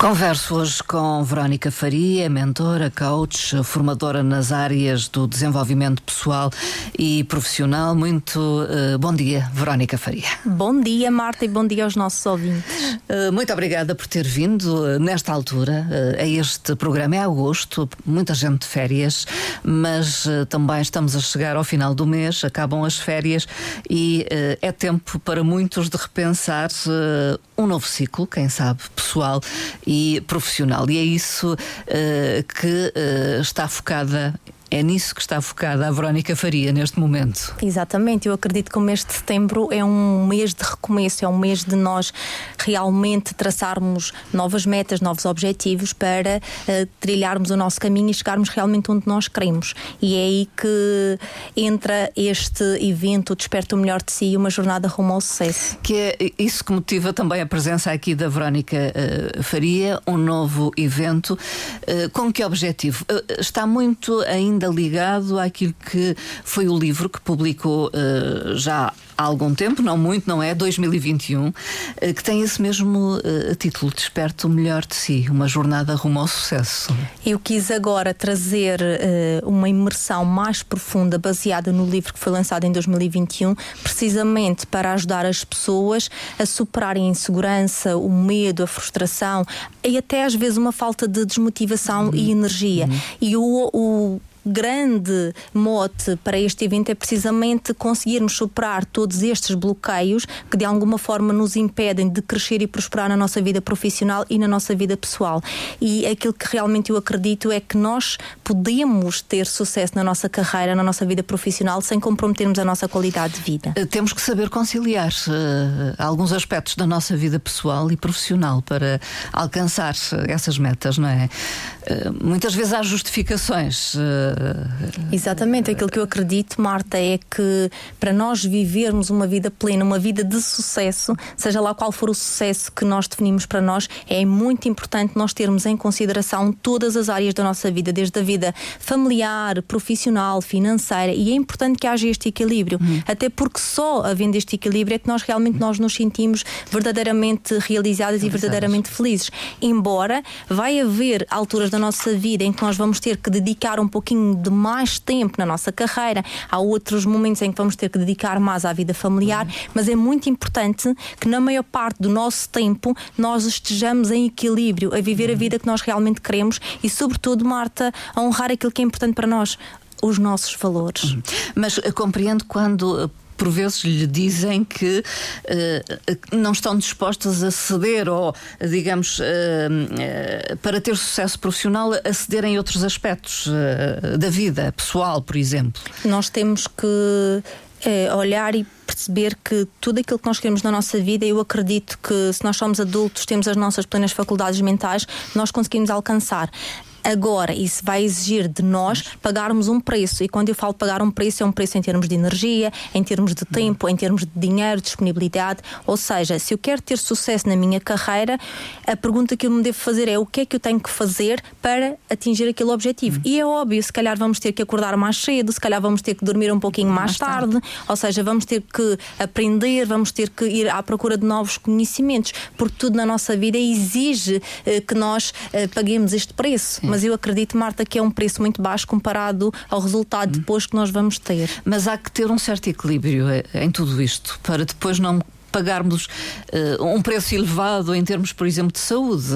Converso hoje com Verónica Faria, mentora, coach, formadora nas áreas do desenvolvimento pessoal e profissional. Muito uh, bom dia, Verónica Faria. Bom dia, Marta, e bom dia aos nossos ouvintes. Uh, muito obrigada por ter vindo uh, nesta altura a este programa. É agosto, muita gente de férias, mas também estamos a chegar ao final do mês, acabam as férias e é tempo para muitos de repensar um novo ciclo, quem sabe, pessoal e profissional. E é isso uh, que uh, está focada é nisso que está focada a Verónica Faria neste momento. Exatamente, eu acredito que o mês de setembro é um mês de recomeço, é um mês de nós realmente traçarmos novas metas, novos objetivos para uh, trilharmos o nosso caminho e chegarmos realmente onde nós queremos. E é aí que entra este evento Desperta o Melhor de Si e uma jornada rumo ao sucesso. Que é isso que motiva também a presença aqui da Verónica uh, Faria, um novo evento. Uh, com que objetivo? está muito ainda ainda ligado àquilo que foi o livro que publicou uh, já há algum tempo, não muito, não é? 2021, eh, que tem esse mesmo uh, título, Desperta o Melhor de Si, uma jornada rumo ao sucesso. Eu quis agora trazer uh, uma imersão mais profunda, baseada no livro que foi lançado em 2021, precisamente para ajudar as pessoas a superarem a insegurança, o medo, a frustração e até às vezes uma falta de desmotivação uhum. e energia. Uhum. E o, o grande mote para este evento é precisamente conseguirmos superar todos estes bloqueios que de alguma forma nos impedem de crescer e prosperar na nossa vida profissional e na nossa vida pessoal. E aquilo que realmente eu acredito é que nós podemos ter sucesso na nossa carreira, na nossa vida profissional, sem comprometermos a nossa qualidade de vida. Eh, temos que saber conciliar uh, alguns aspectos da nossa vida pessoal e profissional para alcançar essas metas, não é? Uh, muitas vezes há justificações. Uh, Exatamente, aquilo que eu acredito, Marta, é que para nós vivermos uma vida plena, uma vida de sucesso, seja lá qual for o sucesso que nós definimos para nós, é muito importante nós termos em consideração todas as áreas da nossa vida, desde a vida familiar, profissional, financeira, e é importante que haja este equilíbrio, uhum. até porque só havendo este equilíbrio é que nós realmente nós nos sentimos verdadeiramente realizadas e verdadeiramente felizes. Embora vai haver alturas da nossa vida em que nós vamos ter que dedicar um pouquinho de mais tempo na nossa carreira, há outros momentos em que vamos ter que dedicar mais à vida familiar, uhum. mas é muito importante que na maior parte do nosso tempo nós estejamos em equilíbrio, a viver uhum. a vida que nós realmente queremos e, sobretudo, Marta, a honrar aquilo que é importante para nós os nossos valores. Uhum. Mas uh, compreendo quando uh, por vezes lhe dizem que uh, não estão dispostas a ceder ou, digamos, uh, uh, para ter sucesso profissional, a ceder em outros aspectos da vida pessoal, por exemplo. Nós temos que olhar e perceber que tudo aquilo que nós queremos na nossa vida, eu acredito que se nós somos adultos, temos as nossas plenas faculdades mentais, nós conseguimos alcançar. Agora, isso vai exigir de nós pagarmos um preço. E quando eu falo pagar um preço, é um preço em termos de energia, em termos de tempo, em termos de dinheiro, disponibilidade. Ou seja, se eu quero ter sucesso na minha carreira, a pergunta que eu me devo fazer é o que é que eu tenho que fazer para atingir aquele objetivo. Uhum. E é óbvio, se calhar vamos ter que acordar mais cedo, se calhar vamos ter que dormir um pouquinho mais, mais tarde. tarde, ou seja, vamos ter que aprender, vamos ter que ir à procura de novos conhecimentos, porque tudo na nossa vida exige eh, que nós eh, paguemos este preço. Sim mas eu acredito, Marta, que é um preço muito baixo comparado ao resultado depois que nós vamos ter. Mas há que ter um certo equilíbrio eh, em tudo isto para depois não pagarmos uh, um preço elevado em termos, por exemplo, de saúde.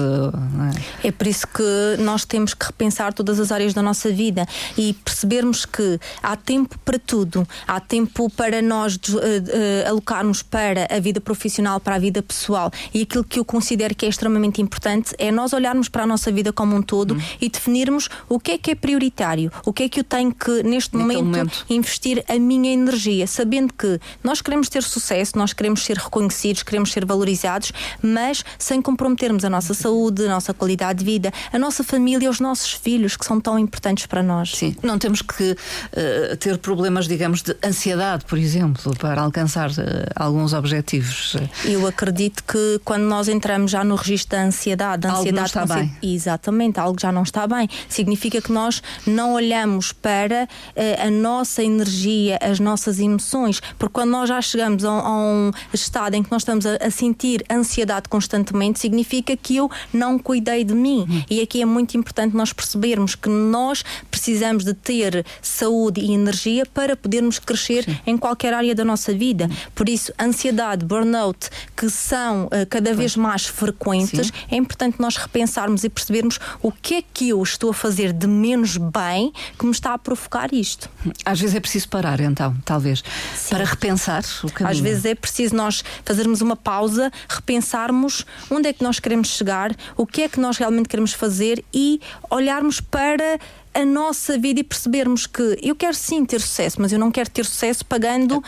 É? é? por isso que nós temos que repensar todas as áreas da nossa vida e percebermos que há tempo para tudo. Há tempo para nós uh, uh, alocarmos para a vida profissional, para a vida pessoal. E aquilo que eu considero que é extremamente importante é nós olharmos para a nossa vida como um todo hum. e definirmos o que é que é prioritário, o que é que eu tenho que, neste momento, momento, investir a minha energia, sabendo que nós queremos ter sucesso, nós queremos ser reconhecidos, queremos ser valorizados, mas sem comprometermos a nossa saúde, a nossa qualidade de vida, a nossa família, os nossos filhos, que são tão importantes para nós. Sim, não temos que uh, ter problemas, digamos, de ansiedade, por exemplo, para alcançar uh, alguns objetivos. Eu acredito que quando nós entramos já no registro da ansiedade, a ansiedade não está bem. exatamente, algo já não está bem, significa que nós não olhamos para uh, a nossa energia, as nossas emoções, porque quando nós já chegamos a, a um estado em que nós estamos a, a sentir ansiedade constantemente, significa que eu não cuidei de mim. Hum. E aqui é muito importante nós percebermos que nós precisamos de ter saúde e energia para podermos crescer Sim. em qualquer área da nossa vida. Por isso, ansiedade, burnout, que são uh, cada vez mais frequentes, Sim. é importante nós repensarmos e percebermos o que é que eu estou a fazer de menos bem que me está a provocar isto. Às vezes é preciso parar, então, talvez, Sim. para repensar o caminho. Às vezes é preciso nós fazermos uma pausa, repensarmos onde é que nós queremos chegar, o que é que nós realmente queremos fazer e olharmos para a nossa vida e percebermos que eu quero sim ter sucesso, mas eu não quero ter sucesso pagando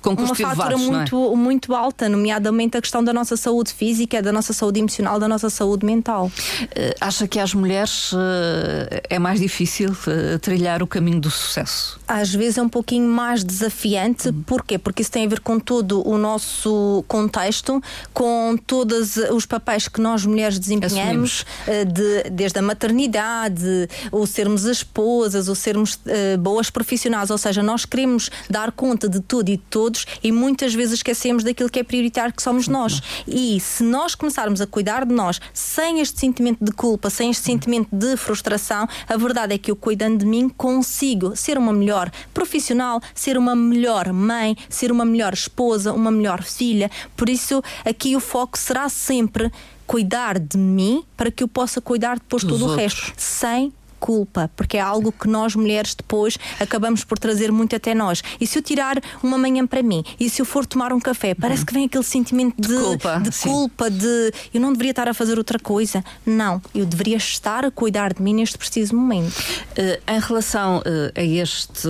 com uma fatura muito, é? muito alta, nomeadamente a questão da nossa saúde física, da nossa saúde emocional, da nossa saúde mental. Uh, acha que às mulheres uh, é mais difícil uh, trilhar o caminho do sucesso? Às vezes é um pouquinho mais desafiante, uhum. porquê? Porque isso tem a ver com todo o nosso contexto, com todos os papéis que nós mulheres desempenhamos, de, desde a maternidade, o sermos esposas, o sermos boas profissionais, ou seja, nós queremos dar conta de tudo e de todo todos e muitas vezes esquecemos daquilo que é prioritário que somos nós. E se nós começarmos a cuidar de nós sem este sentimento de culpa, sem este sentimento de frustração, a verdade é que eu cuidando de mim consigo ser uma melhor profissional, ser uma melhor mãe, ser uma melhor esposa, uma melhor filha. Por isso, aqui o foco será sempre cuidar de mim para que eu possa cuidar depois todo o resto, sem culpa, porque é algo que nós mulheres depois acabamos por trazer muito até nós. E se eu tirar uma manhã para mim e se eu for tomar um café, parece que vem aquele sentimento de, de culpa, de, culpa, de eu não deveria estar a fazer outra coisa. Não, eu deveria estar a cuidar de mim neste preciso momento. Uh, em relação uh, a este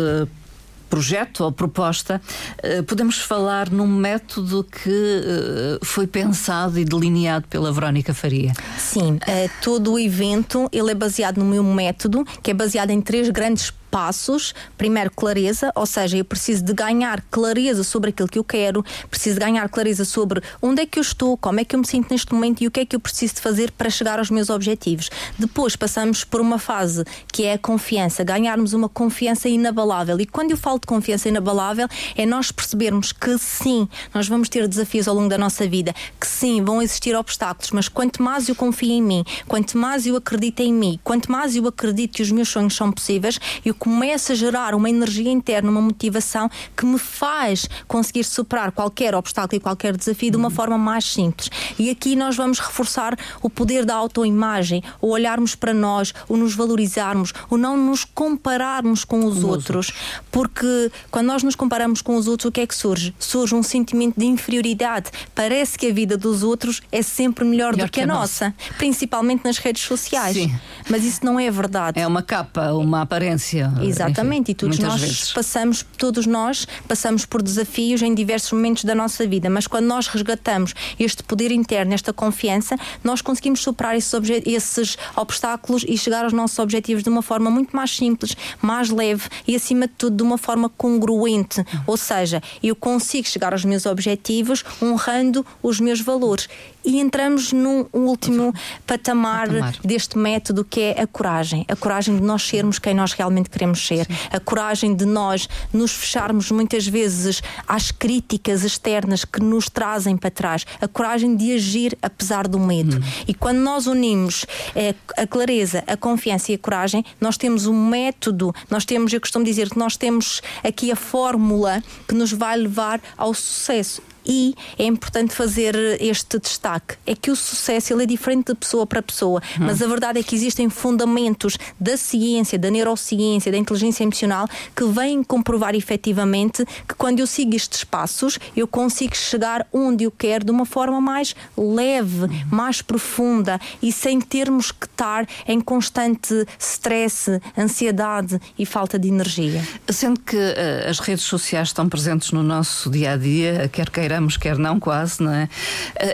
projeto ou proposta, eh, podemos falar num método que eh, foi pensado e delineado pela Verónica Faria. Sim, eh, todo o evento ele é baseado no meu método, que é baseado em três grandes passos. Primeiro, clareza, ou seja, eu preciso de ganhar clareza sobre aquilo que eu quero, preciso de ganhar clareza sobre onde é que eu estou, como é que eu me sinto neste momento e o que é que eu preciso de fazer para chegar aos meus objetivos. Depois passamos por uma fase que é a confiança, ganharmos uma confiança inabalável. E quando eu falo de confiança inabalável, é nós percebermos que sim, nós vamos ter desafios ao longo da nossa vida, que sim, vão existir obstáculos, mas quanto mais eu confio em mim, quanto mais eu acredito em mim, quanto mais eu acredito que os meus sonhos são possíveis, eu começa a gerar uma energia interna, uma motivação que me faz conseguir superar qualquer obstáculo e qualquer desafio de uma forma mais simples. E aqui nós vamos reforçar o poder da autoimagem, o olharmos para nós, o nos valorizarmos, o não nos compararmos com os outros. Porque quando nós nos comparamos com os outros, o que é que surge? Surge um sentimento de inferioridade. Parece que a vida dos outros é sempre melhor, melhor do que, que a, nossa, nossa, principalmente nas redes sociais. Sim. Mas isso não é verdade. É uma capa, uma aparência. Exatamente, enfim, e todos nós vezes. passamos, todos nós passamos por desafios em diversos momentos da nossa vida, mas quando nós resgatamos este poder interno, esta confiança, nós conseguimos superar esses, esses obstáculos e chegar aos nossos objetivos de uma forma muito mais simples, mais leve e, acima de tudo, de uma forma congruente. Ou seja, eu consigo chegar aos meus objetivos honrando os meus valores e entramos num último patamar, patamar, deste método que é a coragem. A coragem de nós sermos quem nós realmente queremos ser. Sim. A coragem de nós nos fecharmos muitas vezes às críticas externas que nos trazem para trás. A coragem de agir apesar do medo. Hum. E quando nós unimos é, a clareza, a confiança e a coragem, nós temos um método, nós temos, eu costumo dizer que nós temos aqui a fórmula que nos vai levar ao sucesso e é importante fazer este destaque: é que o sucesso ele é diferente de pessoa para pessoa, uhum. mas a verdade é que existem fundamentos da ciência, da neurociência, da inteligência emocional que vêm comprovar efetivamente que quando eu sigo estes passos, eu consigo chegar onde eu quero de uma forma mais leve, uhum. mais profunda e sem termos que estar em constante stress, ansiedade e falta de energia. Sendo que uh, as redes sociais estão presentes no nosso dia a dia, quer queira quer não, quase, não é?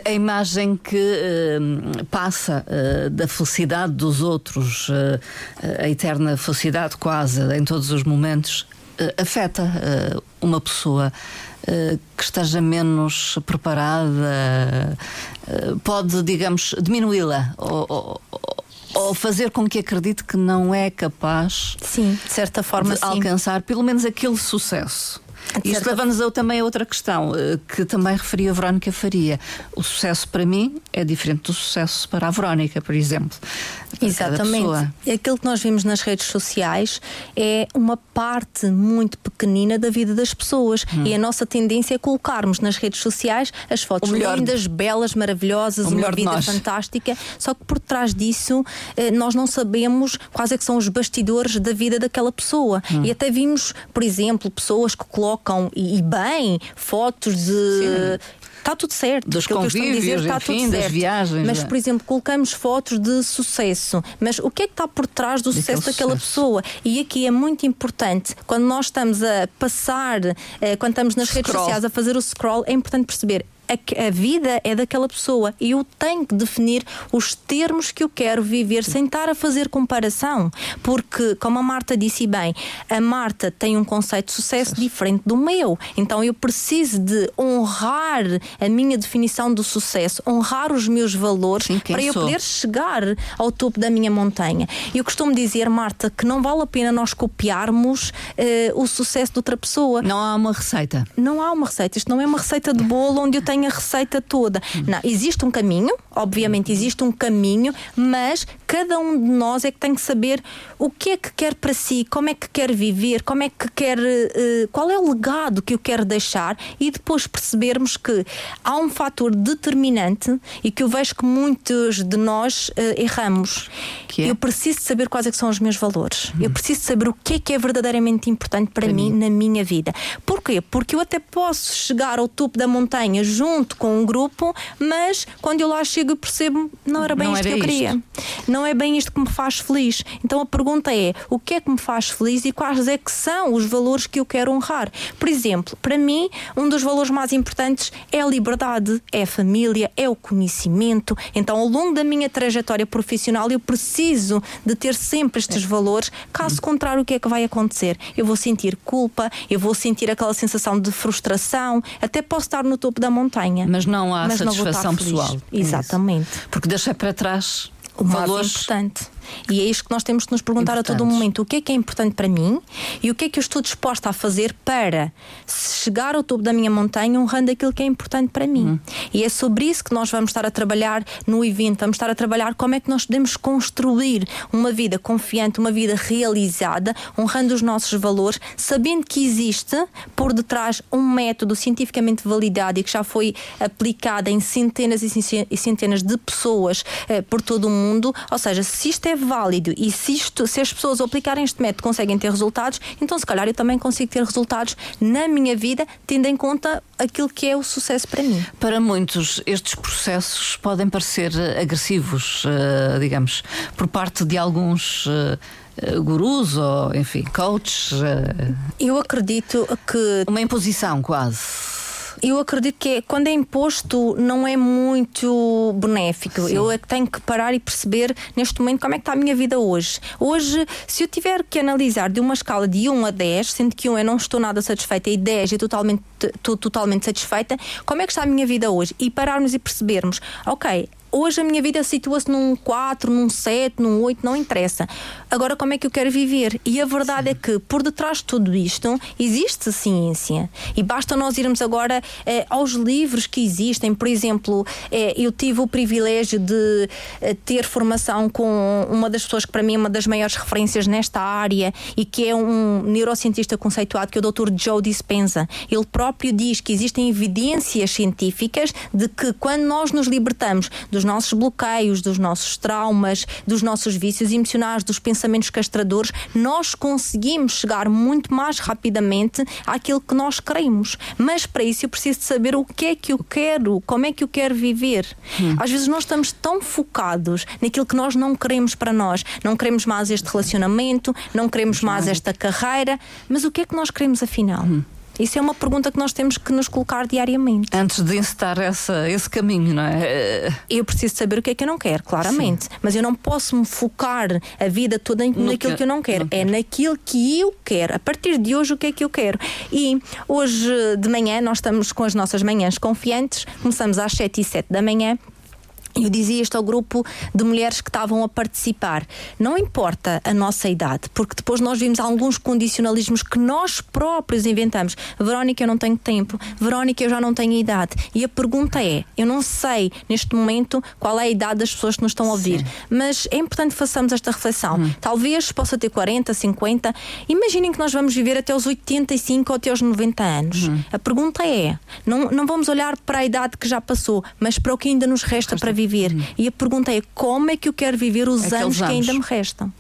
A imagem que uh, passa uh, da felicidade dos outros, uh, a eterna felicidade quase em todos os momentos, afeta uma pessoa que esteja menos preparada, pode, digamos, diminuí-la ou, ou, ou fazer com que acredite que não é capaz sim, de certa forma de sim. alcançar pelo menos aquele sucesso. Isto leva-nos também a outra questão, eh, que também referia a Verónica Faria. O sucesso para mim é diferente do sucesso para a Verónica, por exemplo. Exatamente. Aquilo que nós vimos nas redes sociais é uma parte muito pequenina da vida das pessoas. Hum. E a nossa tendência é colocarmos nas redes sociais as fotos lindas, belas, maravilhosas, uma vida fantástica. Só que por trás disso eh, nós não sabemos quais é que são os bastidores da vida daquela pessoa. Hum. E até vimos, por exemplo, pessoas que colocam, e bem, fotos de. Sim está tudo certo. Dos convívios, dizer, está enfim, tudo certo. viagens. Mas, é. por exemplo, colocamos fotos de sucesso. Mas o que é que está por trás do sucesso daquela sucesso. pessoa? E aqui é muito importante, quando nós estamos a passar, eh, quando estamos nas scroll. redes sociais a fazer o scroll, é importante perceber a, a, vida é daquela pessoa e eu tenho que definir os termos que eu quero viver sem estar a fazer comparação. Porque, como a Marta disse bem, a Marta tem um conceito de sucesso diferente do meu. Então eu preciso de honrar a minha definição do sucesso, honrar os meus valores Sim, para eu sou? poder chegar ao topo da minha montanha. Eu costumo dizer, Marta, que não vale a pena nós copiarmos uh, o sucesso de outra pessoa. Não há uma receita. Não há uma receita. Isto não é uma receita de bolo onde eu tenho tem a receita toda. Não, existe um caminho, obviamente existe um caminho, mas cada um de nós é que tem que saber o que é que quer para si, como é que quer viver, como é que quer, uh, qual é o legado que eu quero deixar e depois percebermos que há um fator determinante e que eu vejo que muitos de nós uh, erramos. É? Eu preciso saber quais é são os meus valores. Hum. Eu preciso saber o que é que é verdadeiramente importante para, para mim, mim na minha vida. Porquê? Porque eu até posso chegar ao topo da montanha junto junto com um grupo, mas quando eu lá chego percebo não era bem não isto era que eu queria. Não é bem isto que me faz feliz. Então a pergunta é: o que é que me faz feliz e quais é que são os valores que eu quero honrar? Por exemplo, para mim, um dos valores mais importantes é a liberdade, é a família, é o conhecimento. Então, ao longo da minha trajetória profissional, eu preciso de ter sempre estes valores. Caso contrário, o que é que vai acontecer? Eu vou sentir culpa, eu vou sentir aquela sensação de frustração, até posso estar no topo da montanha montanha. Mas não há mas satisfação não pessoal. É Exatamente. Porque deixei para trás o valores... importante. E é isto que nós temos que nos perguntar a todo momento: o que é que é importante para mim e o que é que eu estou disposta a fazer para chegar ao topo da minha montanha honrando aquilo que é importante para mim. Uhum. E é sobre isso que nós vamos estar a trabalhar no evento, vamos estar a trabalhar como é que nós podemos construir uma vida confiante, uma vida realizada, honrando os nossos valores, sabendo que existe por detrás um método cientificamente validado e que já foi aplicado em centenas e centenas de pessoas eh, por todo o mundo. Ou seja, se isto é válido e se, isto, se as pessoas aplicarem este método conseguem ter resultados, então se calhar eu também consigo ter resultados na minha vida, tendo em conta aquilo que é o sucesso para mim. Para muitos, estes processos podem parecer agressivos, uh, digamos, por parte de alguns. Uh, gurus ou, enfim, coaches? Eu acredito que. Uma imposição quase. Eu acredito que é, quando é imposto não é muito benéfico. Sim. Eu é que tenho que parar e perceber neste momento como é que está a minha vida hoje. Hoje, se eu tiver que analisar de uma escala de 1 a 10, sendo que 1 eu não estou nada satisfeita e 10 eu totalmente, estou totalmente satisfeita, como é que está a minha vida hoje? E pararmos e percebermos, ok, Hoje a minha vida situa-se num 4, num 7, num 8, não interessa. Agora, como é que eu quero viver? E a verdade Sim. é que por detrás de tudo isto existe ciência. E basta nós irmos agora eh, aos livros que existem. Por exemplo, eh, eu tive o privilégio de eh, ter formação com uma das pessoas que para mim é uma das maiores referências nesta área e que é um neurocientista conceituado, que é o Dr. Joe Dispenza. Ele próprio diz que existem evidências científicas de que quando nós nos libertamos dos nossos bloqueios, dos nossos traumas, dos nossos vícios emocionais, dos pensamentos castradores, nós conseguimos chegar muito mais rapidamente àquilo que nós queremos. Mas para isso eu preciso de saber o que é que eu quero, como é que eu quero viver. Hum. Às vezes nós estamos tão focados naquilo que nós não queremos para nós. Não queremos mais este relacionamento, não queremos mais esta carreira, mas o que é que nós queremos afinal? Hum. Isso é uma pergunta que nós temos que nos colocar diariamente. Antes de encetar essa, esse caminho, não é? Eu preciso saber o que é que eu não quero, claramente. Sim. Mas eu não posso me focar a vida toda no naquilo que, que eu não quero. Não é naquilo que eu quero. A partir de hoje, o que é que eu quero? E hoje de manhã, nós estamos com as nossas manhãs confiantes. Começamos às 7 e 7 da manhã eu dizia isto ao grupo de mulheres que estavam a participar. Não importa a nossa idade, porque depois nós vimos alguns condicionalismos que nós próprios inventamos. Verónica, eu não tenho tempo. Verónica, eu já não tenho idade. E a pergunta é: eu não sei neste momento qual é a idade das pessoas que nos estão a ouvir, Sim. mas é importante que façamos esta reflexão. Hum. Talvez possa ter 40, 50. Imaginem que nós vamos viver até os 85 ou até os 90 anos. Hum. A pergunta é: não, não vamos olhar para a idade que já passou, mas para o que ainda nos resta para viver viver. Hum. E a pergunta é como é que eu quero viver os Aqueles anos que ainda me restam?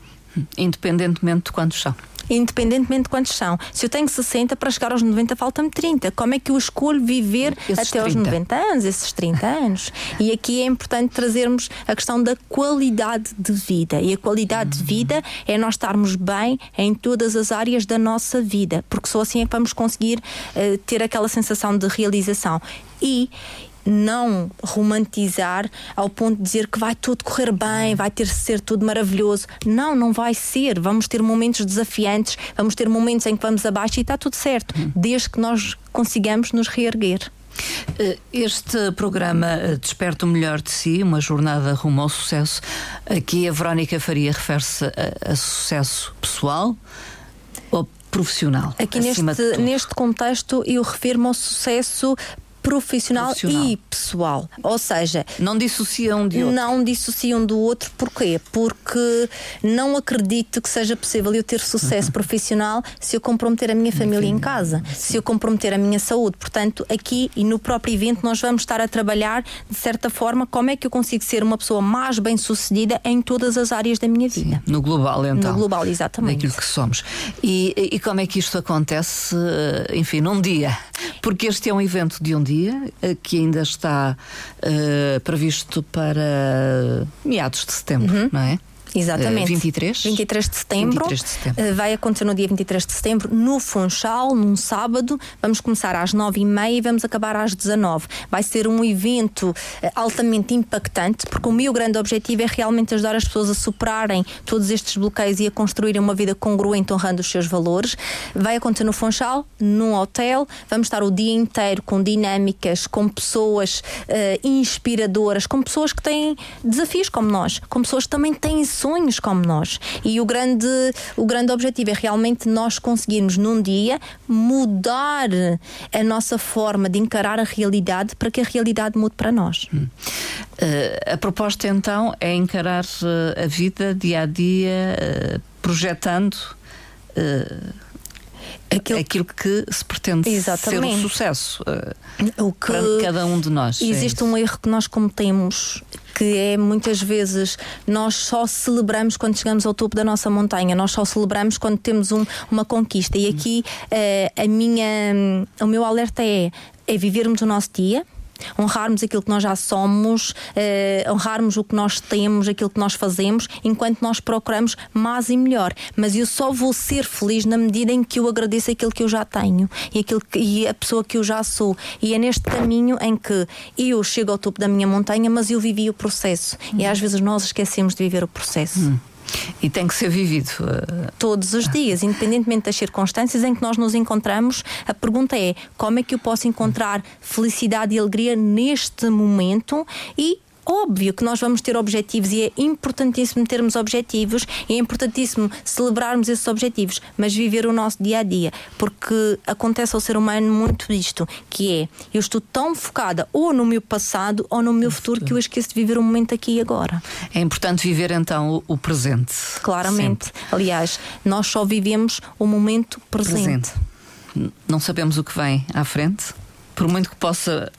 Independentemente de quantos são independentemente de quantos são. Se eu tenho 60, para chegar aos 90 falta-me 30. Como é que eu escolho viver esses até 30. aos 90 anos, esses 30 anos? E aqui é importante trazermos a questão da qualidade de vida. E a qualidade uhum. de vida é nós estarmos bem em todas as áreas da nossa vida, porque só assim é que vamos conseguir uh, ter aquela sensação de realização. E não romantizar ao ponto de dizer que vai tudo correr bem, vai ter de ser tudo maravilhoso. Não, não vai ser. Vamos ter momentos desafiantes, vamos ter momentos em que vamos abaixo e está tudo certo, desde que nós consigamos nos reerguer. Eh, este programa eh, Desperta o Melhor de Si, uma jornada rumo ao sucesso. Aqui a Verónica Faria refere-se a, a sucesso pessoal ou profissional? Aqui neste, neste contexto eu refiro-me ao sucesso profissional, profissional, e pessoal. Ou seja, não dissociam um de outro. Não dissociam do outro, porquê? Porque não acredito que seja possível eu ter sucesso uhum. profissional se eu comprometer a minha família em casa, se eu comprometer a minha saúde. Portanto, aqui e no próprio evento nós vamos estar a trabalhar de certa forma como é que eu consigo ser uma pessoa mais bem sucedida em todas as áreas da minha vida. Sim, no global, então. No global, exatamente. Naquilo que somos. E, e como é que isto acontece, enfim, num dia? Porque este é um evento de um dia eh, que ainda está uh, previsto para meados de setembro, uhum. não é? Exatamente. 23? 23 de setembro. 23 de setembro. Eh, vai acontecer no dia 23 de setembro, no Funchal, num sábado. Vamos começar às 9h30 e vamos acabar às 19 Vai ser um evento eh, altamente impactante, porque o meu grande objetivo é realmente ajudar as pessoas a superarem todos estes bloqueios e a construírem uma vida congruente, honrando os seus valores. Vai acontecer no Funchal, num hotel. Vamos estar o dia inteiro com dinâmicas, com pessoas uh, inspiradoras, com pessoas que têm desafios como nós, com pessoas que também têm sonhos como nós. E o grande, o grande objetivo é realmente nós conseguirmos num dia mudar a nossa forma de encarar a realidade para que a realidade mude para nós. Hum. Uh, a proposta então é encarar uh, a vida dia a dia, uh, projetando aquilo, aquilo que se pretende Exatamente. ser um sucesso uh, que para cada um de nós. É existe é um erro que nós cometemos que é muitas vezes nós só celebramos quando chegamos ao topo da nossa montanha, nós só celebramos quando temos um, uma conquista. E aqui uh, a minha, o meu alerta é, é vivermos o nosso dia honrarmos aquilo que nós já somos, uh, honrarmos o que nós temos, aquilo que nós fazemos, enquanto nós procuramos mais e melhor. Mas eu só vou ser feliz na medida em que eu agradeço aquilo que eu já tenho e, aquilo que, e a pessoa que eu já sou. E é neste caminho em que eu chego ao topo da minha montanha, mas eu vivi o processo. Hum. E às vezes nós esquecemos de viver o processo. Hum. E tem que ser vivido. Todos os dias, independentemente das circunstâncias em que nós nos encontramos, a pergunta é como é que eu posso encontrar felicidade e alegria neste momento e óbvio que nós vamos ter objetivos e é importantíssimo termos objetivos e é importantíssimo celebrarmos esses objetivos, mas viver o nosso dia a dia, porque acontece ao ser humano muito isto, que é eu estou tão focada ou no meu passado ou no meu futuro que eu esqueço de viver o momento aqui e agora. É importante viver então o presente. Claramente. Sempre. Aliás, nós só vivemos o momento presente. presente. Não sabemos o que vem à frente, por muito que possa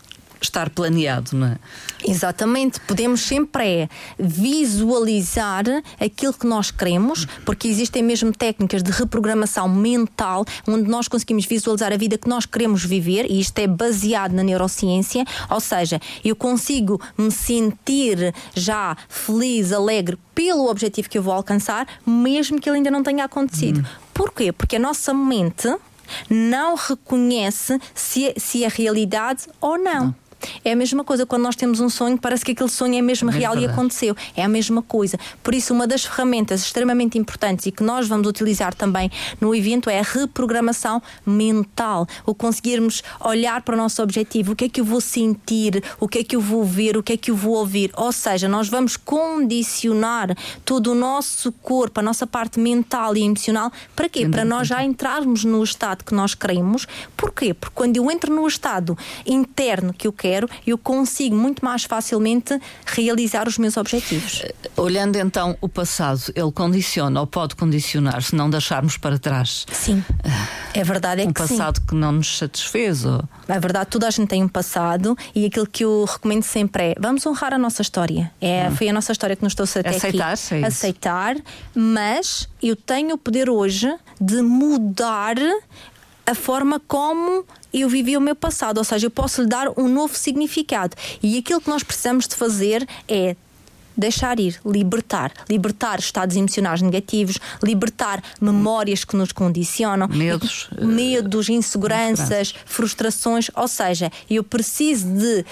estar planeado, não é? Exatamente, podemos sempre é visualizar aquilo que nós queremos, porque existem mesmo técnicas de reprogramação mental onde nós conseguimos visualizar a vida que nós queremos viver, e isto é baseado na neurociência, ou seja, eu consigo me sentir já feliz, alegre pelo objetivo que eu vou alcançar, mesmo que ele ainda não tenha acontecido. Hum. Porquê? Porque a nossa mente não reconhece se, se é realidade ou não. não. É a mesma coisa quando nós temos um sonho, parece que aquele sonho é mesmo É real e verdade. aconteceu. É a mesma coisa. Por isso, uma das ferramentas extremamente importantes e que nós vamos utilizar também no evento é a reprogramação mental. O conseguirmos olhar para o nosso objetivo, o que é que eu vou sentir, o que é que eu vou ver, o que é que eu vou ouvir. Ou seja, nós vamos condicionar todo o nosso corpo, a nossa parte mental e emocional. Para quê? Para nós já entrarmos no estado que nós queremos. Porquê? Porque quando eu entro no estado interno que eu quero, eu consigo muito mais facilmente realizar os meus objetivos. Olhando então o passado, ele condiciona ou pode condicionar se não deixarmos para trás Sim. É verdade, é um que sim. passado que não nos satisfez. Ou... É verdade, toda a gente tem um passado e aquilo que eu recomendo sempre é vamos honrar a nossa história. É, Foi a nossa história que nos trouxe até Aceitar, aqui. é isso. Aceitar, mas eu tenho o poder hoje de mudar a forma como eu vivi o meu passado, ou seja, eu posso lhe dar um novo significado. E aquilo que nós precisamos de fazer é deixar ir, libertar, libertar estados emocionais negativos, libertar memórias que nos condicionam, Medos, medos, inseguranças, frustrações, ou seja, eu preciso de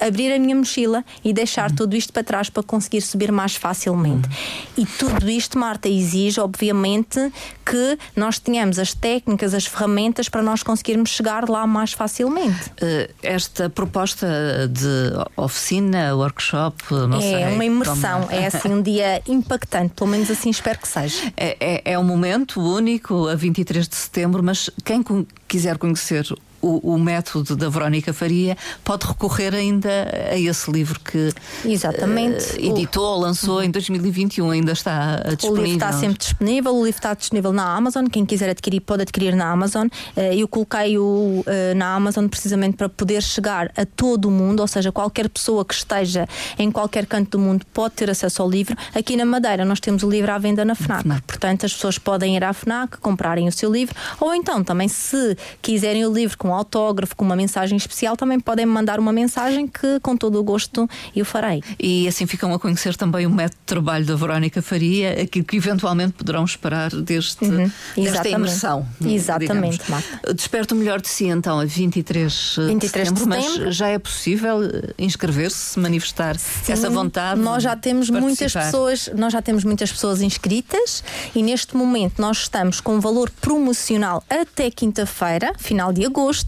abrir a minha mochila e deixar tudo isto para trás para conseguir subir mais facilmente. E tudo isto, Marta, exige, obviamente, que nós tenhamos as técnicas, as ferramentas para nós conseguirmos chegar lá mais facilmente. Eh, Esta proposta de oficina, workshop, não é sei. uma imersão, como- é assim um dia impactante, pelo menos assim espero que seja. É, é, é um momento único, a 23 de setembro, mas quem quiser conhecer o, o método da Verónica Faria pode recorrer ainda a esse livro que Exatamente. eh, editou, lançou em 2021, ainda está eh, O disponível. livro está sempre disponível, o livro está disponível na Amazon. Quem quiser adquirir, pode adquirir na Amazon. Eh, Eu coloquei-o eh, na Amazon precisamente para poder chegar a todo o mundo, ou seja, qualquer pessoa que esteja em qualquer canto do mundo pode ter acesso ao livro. Aqui na Madeira, nós temos o livro à venda na FNAC. FNAC. Portanto, as pessoas podem ir à FNAC, comprarem o seu livro, ou então também, se quiserem o livro com autógrafo, com uma mensagem especial, também podem me mandar uma mensagem que, com todo o gosto, eu farei. E assim ficam a conhecer também o método de trabalho da Verónica Faria, aquilo que eventualmente poderão esperar deste, desta Uhum. exatamente. imersão. Exatamente, digamos. Marta. Desperta o melhor de si então a 23, 23 de de setembro, setembro. mas já é possível eh, inscrever-se, manifestar essa Sim, vontade. Nós já temos muitas pessoas, nós já temos muitas pessoas inscritas e neste momento nós estamos com um valor promocional até quinta-feira, final de agosto.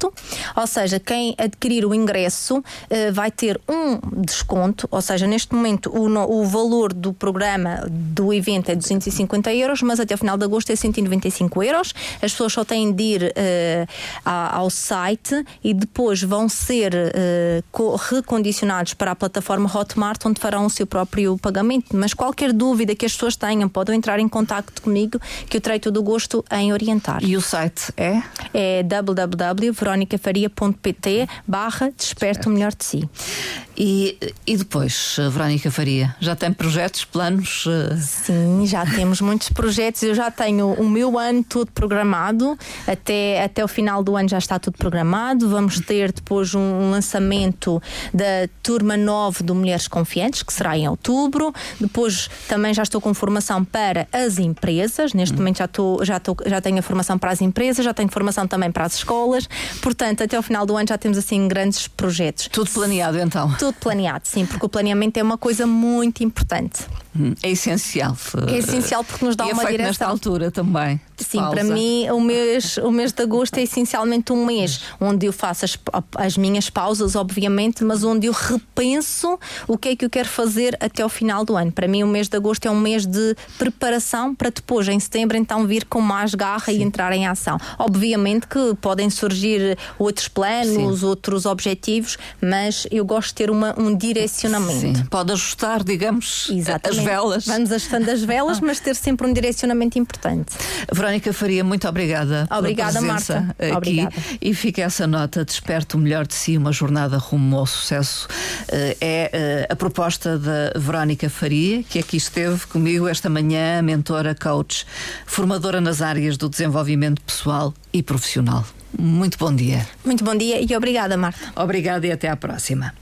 Ou seja, quem adquirir o ingresso eh, vai ter um desconto, ou seja, neste momento o, o valor do programa do evento é 250 euros, mas até o final de agosto é 195 euros. As pessoas só têm de ir eh, ao site e depois vão ser eh, co- recondicionados para a plataforma Hotmart, onde farão o seu próprio pagamento. Mas qualquer dúvida que as pessoas tenham, podem entrar em contato comigo, que eu terei todo o gosto em orientar. E o site é? É www.veronicafaria.pt barra Desperta o Melhor de Si. E, e depois, eh, Verónica Faria, já tem projetos, planos? eh, Sim, já temos muitos projetos. Eu já tenho o meu ano todo programado. Até, até o final do ano já está tudo programado. Vamos ter depois um lançamento da turma 9 do Mulheres Confiantes, que será em outubro. Depois também já estou com formação para as empresas. Neste momento já, estou, já, estou, já tenho a formação para as empresas, já tenho formação também para as escolas. Portanto, até o final do ano já temos assim grandes projetos. Tudo planeado então? Tudo planeado, sim, porque o planeamento é uma coisa muito importante. É essencial. É essencial porque nos dá e é uma direção. nesta altura também. Sim, pausa. para mim o mês, o mês de agosto é essencialmente um mês onde eu faço as, as minhas pausas, obviamente, mas onde eu repenso o que é que eu quero fazer até ao final do ano. Para mim, o mês de agosto é um mês de preparação para depois, em setembro, então vir com mais garra e entrar em ação. Obviamente que podem surgir outros planos, Sim. outros objetivos, mas eu gosto de ter uma, um direcionamento. Sim, pode ajustar, digamos, Exatamente. As velas. Vamos ajustando as velas, mas ter sempre um direcionamento importante. Verónica Faria, muito obrigada. pela Obrigada, presença Marta. Aqui. Obrigada. E fica essa nota: desperte o melhor de si, uma jornada rumo ao sucesso. Eh, É eh, a proposta da Verónica Faria, que aqui esteve comigo esta manhã, mentora, coach, formadora nas áreas do desenvolvimento pessoal e profissional. Muito bom dia. Muito bom dia e obrigada, Marta. Obrigada e até à próxima.